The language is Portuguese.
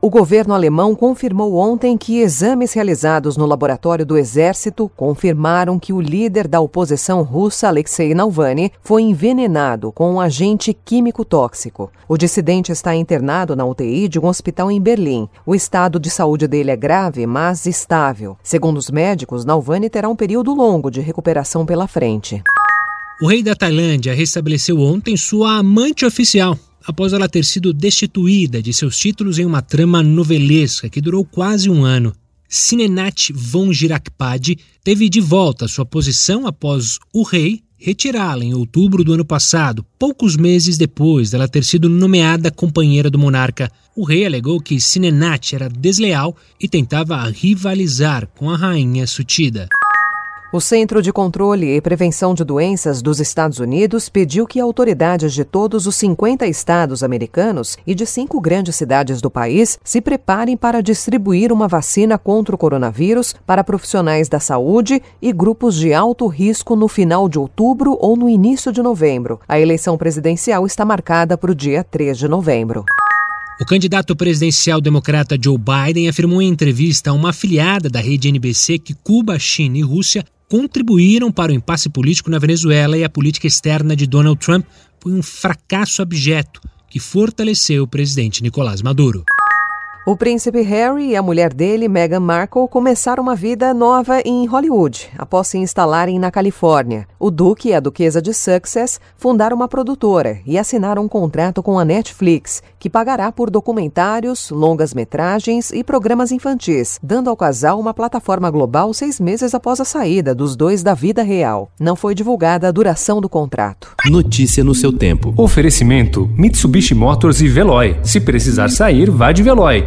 O governo alemão confirmou ontem que exames realizados no laboratório do Exército confirmaram que o líder da oposição russa, Alexei Navalny, foi envenenado com um agente químico tóxico. O dissidente está internado na UTI de um hospital em Berlim. O estado de saúde dele é grave, mas estável. Segundo os médicos, Navalny terá um período longo de recuperação pela frente. O rei da Tailândia restabeleceu ontem sua amante oficial, após ela ter sido destituída de seus títulos em uma trama novelesca que durou quase um ano. Sinenat Vonjirakpad teve de volta sua posição após o rei retirá-la em outubro do ano passado, poucos meses depois dela ter sido nomeada companheira do monarca. O rei alegou que Sinenat era desleal e tentava rivalizar com a rainha Sutida. O Centro de Controle e Prevenção de Doenças dos Estados Unidos pediu que autoridades de todos os 50 estados americanos e de cinco grandes cidades do país se preparem para distribuir uma vacina contra o coronavírus para profissionais da saúde e grupos de alto risco no final de outubro ou no início de novembro. A eleição presidencial está marcada para o dia 3 de novembro. O candidato presidencial democrata Joe Biden afirmou em entrevista a uma afiliada da rede NBC que Cuba, China e Rússia contribuíram para o impasse político na Venezuela e a política externa de Donald Trump foi um fracasso abjeto que fortaleceu o presidente Nicolás Maduro. O príncipe Harry e a mulher dele, Meghan Markle, começaram uma vida nova em Hollywood, após se instalarem na Califórnia. O duque e a duquesa de Sussex fundaram uma produtora e assinaram um contrato com a Netflix, que pagará por documentários, longas metragens e programas infantis, dando ao casal uma plataforma global seis meses após a saída dos dois da vida real. Não foi divulgada a duração do contrato. Notícia no seu tempo. Oferecimento: Mitsubishi Motors e Veloy. Se precisar sair, vá de Veloy